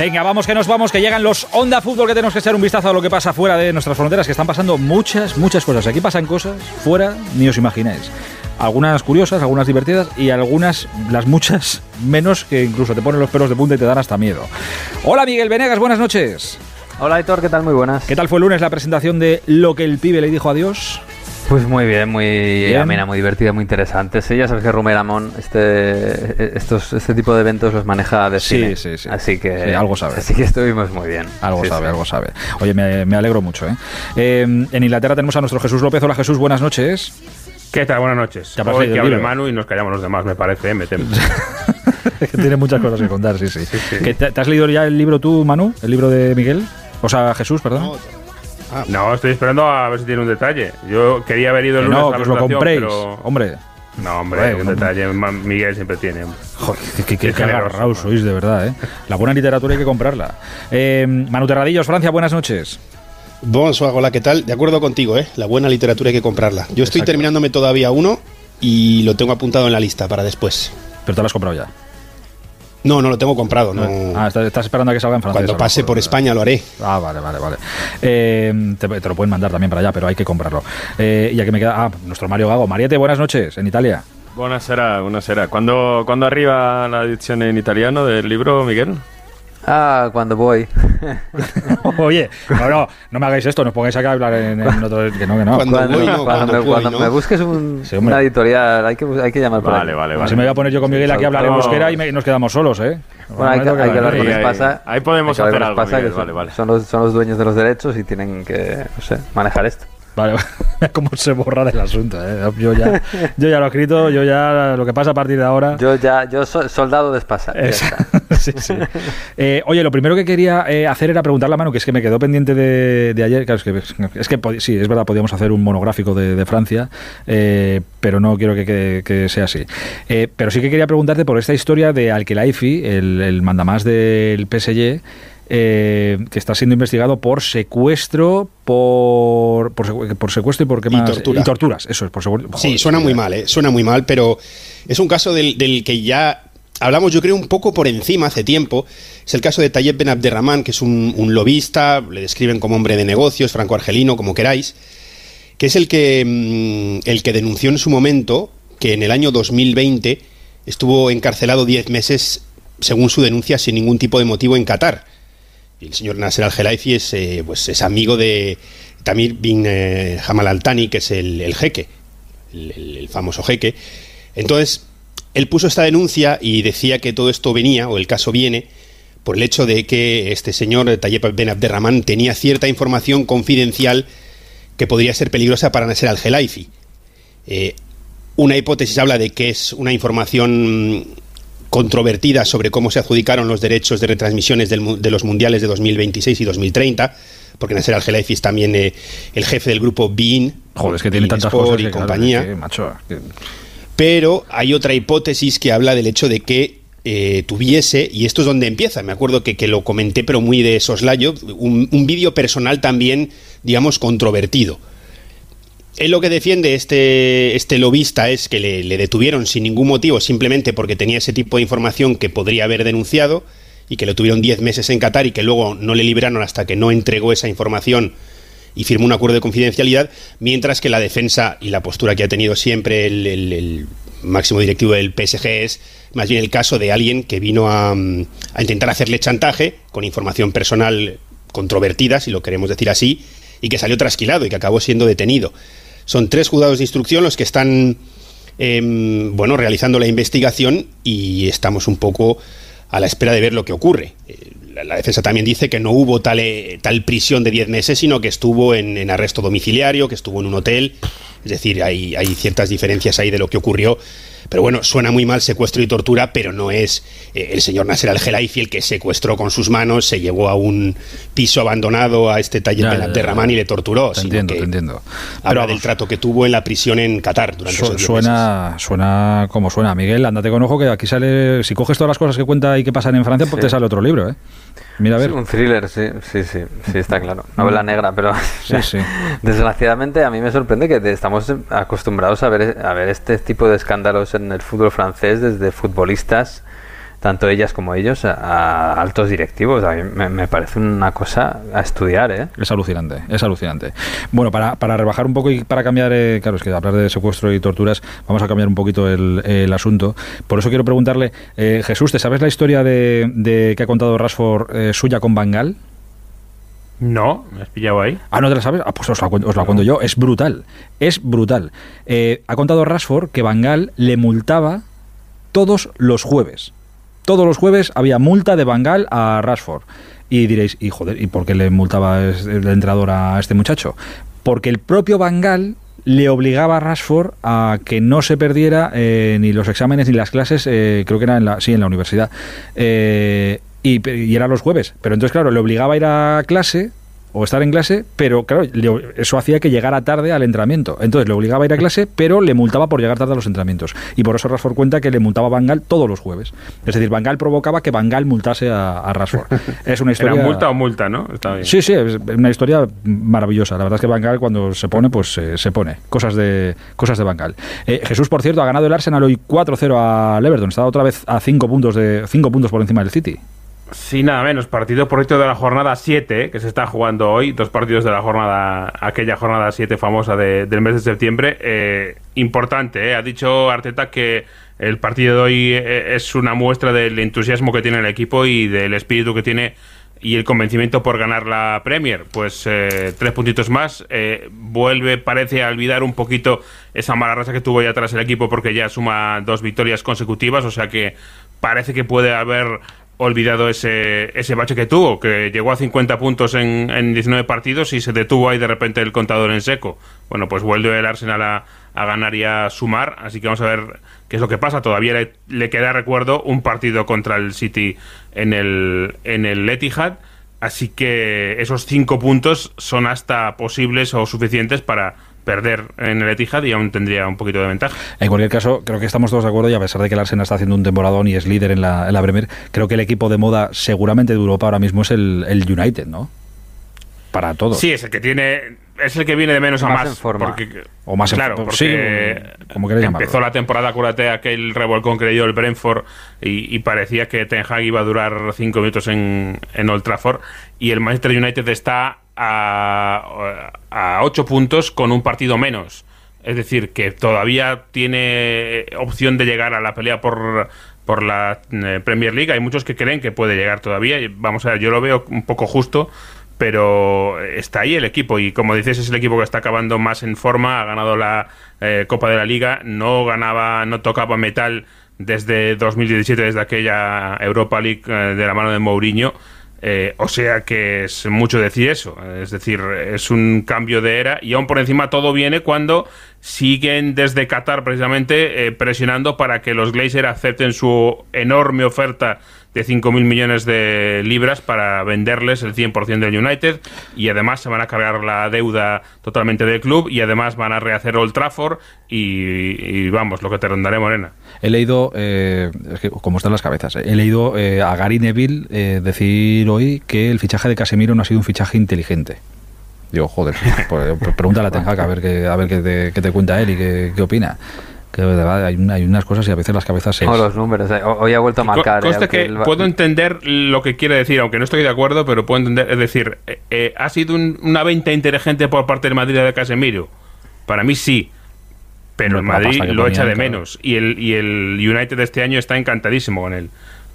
Venga, vamos que nos vamos, que llegan los Onda Fútbol, que tenemos que echar un vistazo a lo que pasa fuera de nuestras fronteras, que están pasando muchas, muchas cosas. Aquí pasan cosas fuera, ni os imagináis. Algunas curiosas, algunas divertidas y algunas, las muchas, menos que incluso te ponen los pelos de punta y te dan hasta miedo. Hola Miguel Venegas, buenas noches. Hola Héctor, ¿qué tal? Muy buenas. ¿Qué tal fue el lunes la presentación de Lo que el pibe le dijo a Dios? Pues muy bien, muy amena, muy divertida, muy interesante. Sí, ya sabes que Rumeramón este, estos, este tipo de eventos los maneja de sí, Sí, sí. Así que algo sabe. Así que estuvimos muy bien. Algo sabe, algo sabe. Oye, me, alegro mucho. ¿eh? ¿eh? En Inglaterra tenemos a nuestro Jesús López. Hola Jesús, buenas noches. ¿Qué tal? Buenas noches. Hoy que hable Manu y nos callamos los demás, me parece, ¿eh? metemos. Tiene muchas cosas que contar, sí, sí. te, has leído ya el libro tú, Manu? ¿El libro de Miguel? O sea, Jesús, perdón. Ah. No, estoy esperando a ver si tiene un detalle. Yo quería haber ido el lunes no, a la que os lo compréis, hombre. No, hombre, un detalle Miguel siempre tiene. Joder, qué, qué, qué sois, de verdad, ¿eh? La buena literatura hay que comprarla. Eh, Manu Terradillos, Francia, buenas noches. Bonsoir, hola, ¿qué tal? De acuerdo contigo, ¿eh? La buena literatura hay que comprarla. Yo estoy terminándome todavía uno y lo tengo apuntado en la lista para después. Pero te lo has comprado ya. No, no lo tengo comprado. No. Ah, estás, esperando a que salga en francés. Cuando pase por España lo haré. Ah, vale, vale, vale. Eh, te, lo pueden mandar también para allá, pero hay que comprarlo. Eh, ya que me queda. Ah, nuestro Mario Gago. Mariette, buenas noches, en Italia. Buenas buenas ¿Cuándo, ¿Cuándo arriba la edición en italiano del libro, Miguel? Ah, cuando voy. Oye, no, no, no me hagáis esto, no pongáis acá a hablar en, otro. Que no, que no. Cuando, me, busques un, una editorial, hay que, hay que llamar por Vale, vale, vale. Si me voy a poner yo con Miguel aquí a hablar en euskera y, nos quedamos solos, ¿eh? Bueno, hay que, hablar con Espasa. Ahí, podemos hacer algo. Miguel, vale, vale. Son los, son los dueños de los derechos y tienen que, no sé, manejar esto. Vale, cómo se borra del asunto. ¿eh? Yo, ya, yo ya lo he escrito, yo ya lo que pasa a partir de ahora. Yo ya, yo soy soldado de espasa. sí, sí. Eh, oye, lo primero que quería eh, hacer era preguntarle a Manu, que es que me quedó pendiente de, ayer. es que, es que sí, es verdad, podíamos hacer un monográfico de, Francia, pero no quiero que, sea así. pero sí que quería preguntarte por esta historia de Alkelaifi, el, el mandamás del PSG eh, que está siendo investigado por secuestro, por, por, secuestro y por qué más. Y, torturas, eso es, por secuestro. Sí, suena muy mal, ¿eh? suena muy mal, pero es un caso del, que ya hablamos, yo creo, un poco por encima hace tiempo. Es el caso de Tayeb Ben Abderrahman, que es un, lobista, le describen como hombre de negocios, franco-argelino, como queráis, que es el que, mm, el que denunció en su momento que en el año 2020 estuvo encarcelado 10 meses, según su denuncia, sin ningún tipo de motivo en Qatar el señor Nasser al-Khelaifi es, eh, pues es amigo de Tamir bin eh, Hamal al-Thani, que es el, jeque, el, famoso jeque. Entonces, él puso esta denuncia y decía que todo esto venía, o el caso viene, por el hecho de que este señor Tayyip Ben Abderrahman tenía cierta información confidencial que podría ser peligrosa para Nasser al-Khelaifi. Eh, una hipótesis habla de que es una información controvertida sobre cómo se adjudicaron los derechos de retransmisiones de los mundiales de 2026 y 2030, porque Nasser Al-Khelaifi es también eh, el jefe del grupo BIN, Joder, es que tiene tantas cosas y compañía. Pero hay otra hipótesis que habla del hecho de que eh, tuviese, y esto es donde empieza, me acuerdo que, que lo comenté, pero muy de soslayo, un, un vídeo personal también, digamos, controvertido él lo que defiende este, este lobista es que le, detuvieron sin ningún motivo, simplemente porque tenía ese tipo de información que podría haber denunciado y que lo tuvieron 10 meses en Qatar y que luego no le liberaron hasta que no entregó esa información y firmó un acuerdo de confidencialidad, mientras que la defensa y la postura que ha tenido siempre el, máximo directivo del PSG es más bien el caso de alguien que vino a, a intentar hacerle chantaje con información personal controvertida, si lo queremos decir así, y que salió trasquilado y que acabó siendo detenido. Son tres juzgados de instrucción los que están em, bueno, realizando la investigación y estamos un poco a la espera de ver lo que ocurre. Eh, la, defensa también dice que no hubo tal, eh, tal prisión de 10 meses, sino que estuvo en, arresto domiciliario, que estuvo en un hotel. Es decir, hay, hay ciertas diferencias ahí de lo que ocurrió pero bueno, suena muy mal secuestro y tortura, pero no es eh, el señor Nasser al-Gelaifi el que secuestró con sus manos, se llevó a un piso abandonado a este taller de Ramán y le torturó. Te entiendo, te entiendo. Habla del trato que tuvo en la prisión en Qatar durante esos suena, Suena como suena. Miguel, ándate con ojo que aquí sale, si coges todas las cosas que cuenta y que pasan en Francia, pues te sale otro libro, ¿eh? Mira, a ver. un thriller, sí, sí, sí, sí, está claro. Novela negra, pero desgraciadamente a mí me sorprende que estamos acostumbrados a ver, a ver este tipo de escándalos en el fútbol francés desde futbolistas tanto ellas como ellos, a, altos directivos. A mí me, parece una cosa a estudiar. ¿eh? Es alucinante, es alucinante. Bueno, para, para rebajar un poco y para cambiar, eh, claro, es que hablar de secuestro y torturas, vamos a cambiar un poquito el, el asunto. Por eso quiero preguntarle, eh, Jesús, ¿te sabes la historia de, de que ha contado Rashford eh, suya con Bangal? No, me has pillado ahí. Ah, ¿no te la sabes? Ah, pues os la, os la cuento yo. Es brutal. Es brutal. Eh, ha contado Rashford que Bangal le multaba todos los jueves. Todos los jueves había multa de Bangal a Rashford. Y diréis, y joder, ¿y por qué le multaba el entrenador a este muchacho? Porque el propio Bangal le obligaba a Rashford a que no se perdiera eh, ni los exámenes ni las clases, eh, creo que era en la, sí, en la universidad. Eh, y, y era los jueves. Pero entonces, claro, le obligaba a ir a clase o estar en clase, pero claro, eso hacía que llegara tarde al entrenamiento. Entonces le obligaba a ir a clase, pero le multaba por llegar tarde a los entrenamientos. Y por eso Rashford cuenta que le multaba a Bangal todos los jueves. Es decir, Bangal provocaba que Bangal multase a, a Rashford. Es una historia. Era multa o multa, ¿no? Está bien. Sí, sí, es una historia maravillosa. La verdad es que Bangal cuando se pone, pues eh, se pone. Cosas de cosas de Bangal. Eh, Jesús, por cierto, ha ganado el Arsenal hoy 4-0 al Everton. Está otra vez a 5 puntos de 5 puntos por encima del City. Sí, nada menos. Partido proyecto de la jornada 7, que se está jugando hoy. Dos partidos de la jornada, aquella jornada 7 famosa de, del mes de septiembre. Eh, importante, eh. ha dicho Arteta que el partido de hoy eh, es una muestra del entusiasmo que tiene el equipo y del espíritu que tiene y el convencimiento por ganar la Premier. Pues eh, tres puntitos más. Eh, vuelve, parece, a olvidar un poquito esa mala raza que tuvo ya atrás el equipo porque ya suma dos victorias consecutivas. O sea que parece que puede haber olvidado ese, ese bache que tuvo, que llegó a 50 puntos en, en 19 partidos y se detuvo ahí de repente el contador en seco. Bueno, pues vuelve el Arsenal a, ganar y a sumar, así que vamos a ver qué es lo que pasa. Todavía le, queda, recuerdo, un partido contra el City en el, en el Etihad, así que esos cinco puntos son hasta posibles o suficientes para perder en el Etihad y aún tendría un poquito de ventaja. En cualquier caso, creo que estamos todos de acuerdo y a pesar de que el Arsenal está haciendo un temporadón y es líder en la, en la Premier, creo que el equipo de moda seguramente de Europa ahora mismo es el, el United, ¿no? Para todos. Sí, es el que tiene es el que viene de menos a Más más. en forma. Porque, O más en claro, forma. porque Sí, como queréis empezó llamarlo. la temporada, acuérdate, aquel revolcón que le dio el Brentford y, y parecía que Ten Hag iba a durar cinco minutos en, en Old Trafford y el Manchester United está a, a ocho puntos con un partido menos. Es decir, que todavía tiene opción de llegar a la pelea por, por la eh, Premier League. Hay muchos que creen que puede llegar todavía. Vamos a ver, yo lo veo un poco justo, pero está ahí el equipo. Y como dices, es el equipo que está acabando más en forma. Ha ganado la eh, Copa de la Liga. No ganaba, no tocaba metal desde 2017, desde aquella Europa League eh, de la mano de Mourinho. Eh, o sea que es mucho decir eso. Es decir, es un cambio de era y aún por encima todo viene cuando siguen desde Qatar precisamente eh, presionando para que los Glazer acepten su enorme oferta de 5.000 millones de libras para venderles el 100% del United y además se van a cargar la deuda totalmente del club y además van a rehacer Old Trafford y, y vamos, lo que te rondaré Morena. He leído, eh, es que como están las cabezas, eh, he leído eh, a Gary Neville eh, decir hoy que el fichaje de Casemiro no ha sido un fichaje inteligente. Digo, joder, pues, pues pregúntale a Ten Hag a ver qué, a ver qué te, qué te cuenta él y qué, qué opina. Que de verdad hay, una- hay unas cosas y a veces las cabezas se... O los números. eh. Ho- Hoy ha vuelto a Co- marcar. eh, conste aunque que el- puedo entender lo que quiere decir, aunque no estoy de acuerdo, pero puedo entender. Es decir, eh, eh, ¿ha sido un- una venta inteligente por parte del Madrid de Casemiro? Para mí sí. Pero el Madrid lo echa de menos. Y el, y el United de este año está encantadísimo con él.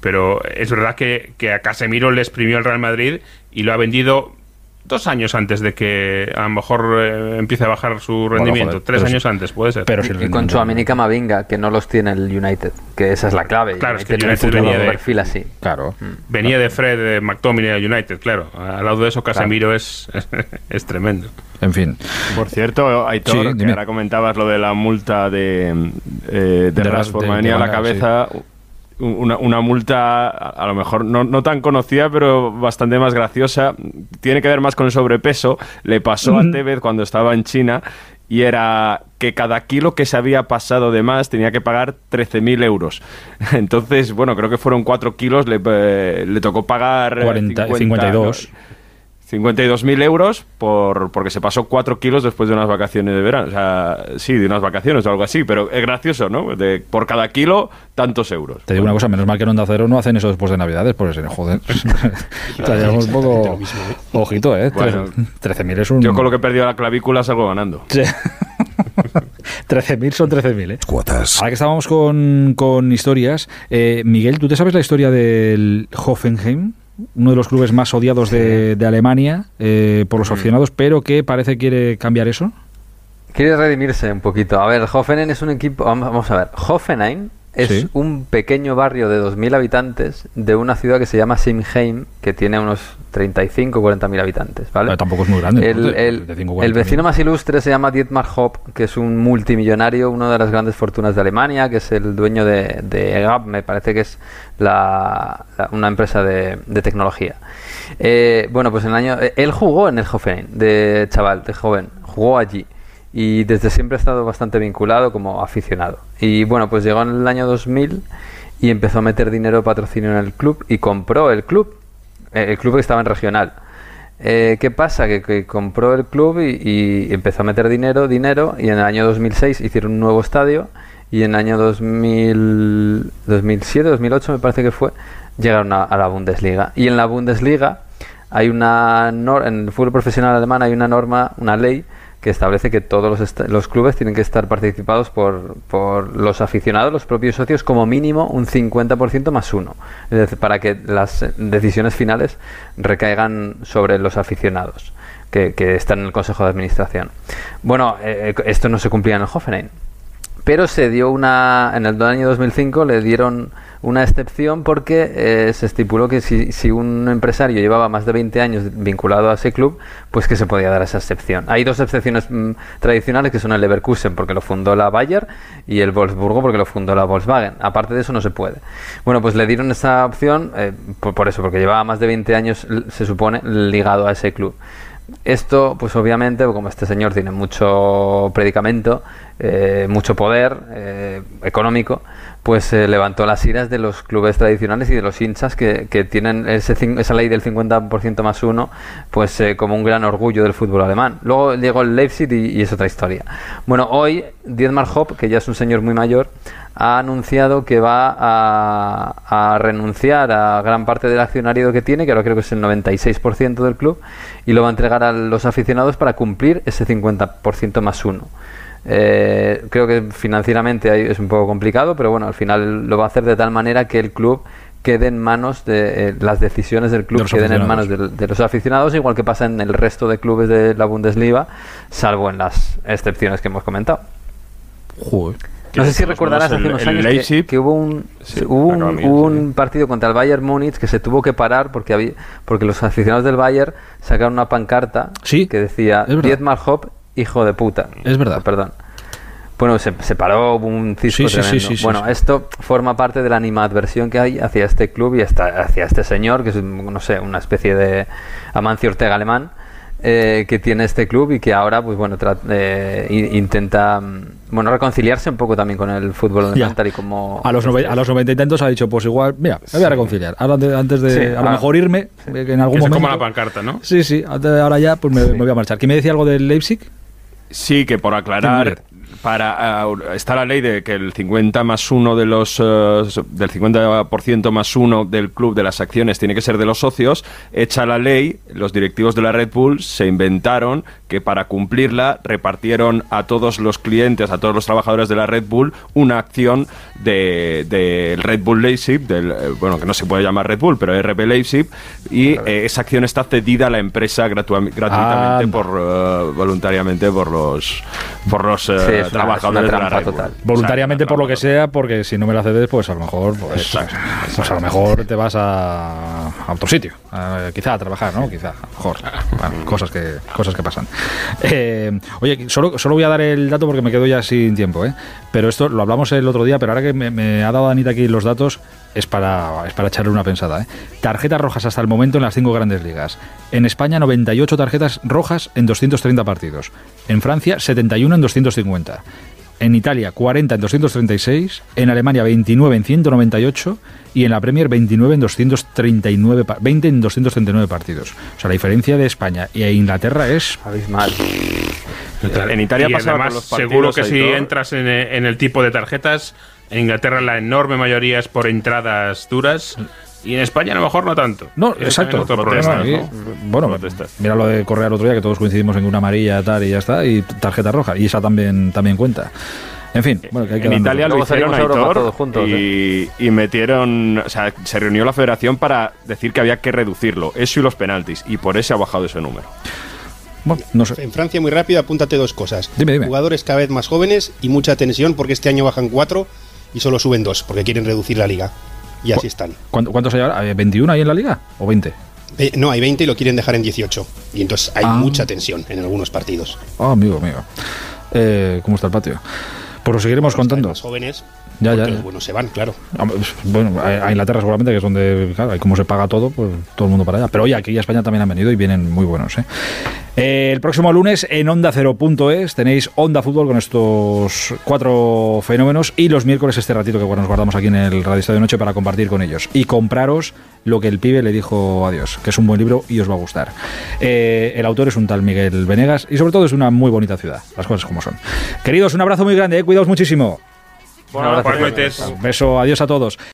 Pero es verdad que, que a Casemiro le exprimió el Real Madrid y lo ha vendido dos años antes de que a lo mejor eh, empiece a bajar su rendimiento. joder, Tres años sí. antes, puede ser. Pero si y con Aminika Mavinga, que no los tiene el United, que esa es la clave. Claro, es que el United un venía de- perfil así. Claro. Venía de Fred eh, McTominay al United, claro. Al lado de eso, Casemiro es, es tremendo. En fin. Por cierto, Aitor, Sí, que ahora comentabas lo de la multa de, eh, de, De las- Rashford, de- me de venía a la cabeza una, una multa, a lo mejor no, no tan conocida, pero bastante más graciosa. Tiene que ver más con el sobrepeso. Le pasó a Tevez cuando estaba en China y era que cada kilo que se había pasado de más tenía que pagar 13.000 euros. Entonces, bueno, creo que fueron 4 kilos, le, eh, le tocó pagar... eh, 40, 52. 52.000 euros por, porque se pasó 4 kilos después de unas vacaciones de verano. O sea, sí, de unas vacaciones o algo así, pero es gracioso, ¿no? De, por cada kilo, tantos euros. Te digo una cosa, menos mal que en Onda Cero no hacen eso después de Navidades, porque se joder. un poco... ¿eh? Ojito, ¿eh? Bueno, 13.000 es un... Yo con lo que he perdido la clavícula salgo ganando. Sí. 13.000 son 13.000, ¿eh? Cuotas. Ahora que estábamos con, con historias, eh, Miguel, ¿tú te sabes la historia del Hoffenheim? Uno de los clubes más odiados de, Alemania eh, por los mm. aficionados, pero que parece quiere cambiar eso. Quiere redimirse un poquito. A ver, Hoffenheim es un equipo. Vamos a ver. Hoffenheim es un pequeño barrio de 2.000 habitantes de una ciudad que se llama Simheim, que tiene unos 35 o 40.000 habitantes, ¿vale? tampoco es muy grande. El, vecino más ilustre se llama Dietmar Hopp, que es un multimillonario, una de las grandes fortunas de Alemania, que es el dueño de, de me parece que es una empresa de, tecnología. Eh, bueno, pues en el año... Él jugó en el Hoffenheim, de chaval, de joven, jugó allí y desde siempre ha estado bastante vinculado como aficionado. Y bueno, pues llegó en el año 2000 y empezó a meter dinero patrocinio en el club y compró el club, eh, el club que estaba en regional. Eh, ¿Qué pasa? Que, compró el club y, empezó a meter dinero, dinero, y en el año 2006 hicieron un nuevo estadio y en el año 2000, 2007, 2008 me parece que fue, llegaron a, a la Bundesliga. Y en la Bundesliga hay una, en el fútbol profesional alemán hay una norma, una ley, que establece que todos los, los clubes tienen que estar participados por, por, los aficionados, los propios socios, como mínimo un 50% más uno, es decir, para que las decisiones finales recaigan sobre los aficionados que, están en el Consejo de Administración. Bueno, eh, esto no se cumplía en el Hoffenheim, pero se dio una, en el año 2005 le dieron una excepción porque eh, se estipuló que si, si, un empresario llevaba más de 20 años vinculado a ese club, pues que se podía dar esa excepción. Hay dos excepciones mm, tradicionales que son el Leverkusen porque lo fundó la Bayer y el Wolfsburgo porque lo fundó la Volkswagen. Aparte de eso no se puede. Bueno, pues le dieron esa opción eh, por, eso, porque llevaba más de 20 años, se supone, ligado a ese club. Esto, pues obviamente, como este señor tiene mucho predicamento, eh, mucho poder económico, pues eh, levantó las iras de los clubes tradicionales y de los hinchas que, que tienen ese, esa ley del 50% más uno pues eh, como un gran orgullo del fútbol alemán. Luego llegó el Leipzig y, es otra historia. Bueno, hoy Dietmar Hopp, que ya es un señor muy mayor, ha anunciado que va a, a, renunciar a gran parte del accionario que tiene, que ahora creo que es el 96% del club, y lo va a entregar a los aficionados para cumplir ese 50% más uno. Eh, creo que financieramente es un poco complicado, pero bueno, al final lo va a hacer de tal manera que el club quede en manos de eh, las decisiones del club queden en manos de, los aficionados, igual que pasa en el resto de clubes de la Bundesliga, salvo en las excepciones que hemos comentado. No sé si recordarás hace unos años que, hubo un, un, partido contra el Bayern Múnich que se tuvo que parar porque había, porque los aficionados del Bayern sacaron una pancarta que decía Dietmar Hopp hijo de puta. Es verdad. Perdón. Bueno, se, paró un cisco tremendo. bueno, esto forma parte de la animadversión que hay hacia este club y hasta, hacia este señor, que es, no sé, una especie de Amancio Ortega alemán, eh, que tiene este club y que ahora, pues bueno, eh, intenta mm, bueno reconciliarse un poco también con el fútbol alemán, tal y como... A los, a los noventa y tantos ha dicho, pues igual, mira, me voy a reconciliar. Ahora, antes de, a lo mejor irme, en algún momento... como la pancarta, ¿no? Sí, sí, ahora ya, pues me, me voy a marchar. ¿Quién me decía algo del Leipzig? Sí, que por aclarar, para uh, está la ley de que el 50 más uno de los uh, del 50% más uno del club de las acciones tiene que ser de los socios hecha la ley los directivos de la Red Bull se inventaron que para cumplirla repartieron a todos los clientes a todos los trabajadores de la Red Bull una acción del de, Red Bull Leipzig del, eh, bueno que no se puede llamar Red Bull pero RB Leipzig y eh, esa acción está cedida a la empresa gratuitamente ah, por uh, voluntariamente por los por los trabajadores de la total. Voluntariamente por lo que sea, porque si no me la cedes, pues a lo mejor, pues, pues a lo mejor te vas a, a otro sitio, quizá a trabajar, ¿no? Quizá, a lo mejor, cosas que cosas que pasan. Eh, oye, solo, solo voy a dar el dato porque me quedo ya sin tiempo, ¿eh? Pero esto lo hablamos el otro día, pero ahora que me, ha dado Anita aquí los datos, es para, es para echarle una pensada. ¿eh? Tarjetas rojas hasta el momento en las cinco grandes ligas. En España, 98 tarjetas rojas en 230 partidos. En Francia, 71 en 250. En Italia 40 en 236, en Alemania 29 en 198 y en la Premier 29 en 239, 20 en 239 partidos. O sea, la diferencia de España e Inglaterra es abismal. En Italia y pasaba además, con los partidos, seguro que si entras en, en el tipo de tarjetas, en Inglaterra la enorme mayoría es por entradas duras y en España a lo mejor no tanto. No, exacto. otro Protestas, problema. ¿no? Bueno, Protestas. mira lo de Correa el otro día, que todos coincidimos en una amarilla tal y ya está, y tarjeta roja, y esa también, también cuenta. En fin, bueno, que hay que en Italia lo hicieron Aitor, todos juntos, y, y metieron, o sea, se reunió la federación para decir que había que reducirlo, eso y los penaltis, y por eso ha bajado ese número. Bueno, no sé. En Francia, muy rápido, apúntate dos cosas. Dime, dime. Jugadores cada vez más jóvenes y mucha tensión porque este año bajan cuatro y solo suben dos porque quieren reducir la liga. Y así están. ¿Cuánto- ¿Cuántos hay ahora? ¿Hay ¿21 ahí en la liga? ¿O 20? Eh, no, hay 20 y lo quieren dejar en 18. Y entonces hay Ah. mucha tensión en algunos partidos. Ah, amigo, amigo. Eh, ¿Cómo está el patio? Pues lo seguiremos Los contando. más jóvenes, Ya, ya. los buenos se van, claro. Hombre, pues, Bueno, a Inglaterra seguramente, que es donde, claro, como se paga todo, pues todo el mundo para allá. Pero oye, aquí a España también han venido y vienen muy buenos. ¿eh? Eh, el próximo lunes en Onda 0.es tenéis Onda Fútbol con estos cuatro fenómenos y los miércoles este ratito que bueno, nos guardamos aquí en el Radio Estadio Noche para compartir con ellos. Y compraros lo que el pibe le dijo a Dios, que es un buen libro y os va a gustar. Eh, el autor es un tal Miguel Venegas y sobre todo es una muy bonita ciudad, las cosas como son. Queridos, un abrazo muy grande, ¿eh? cuidaos muchísimo. Buenas noches. Un beso, adiós a todos.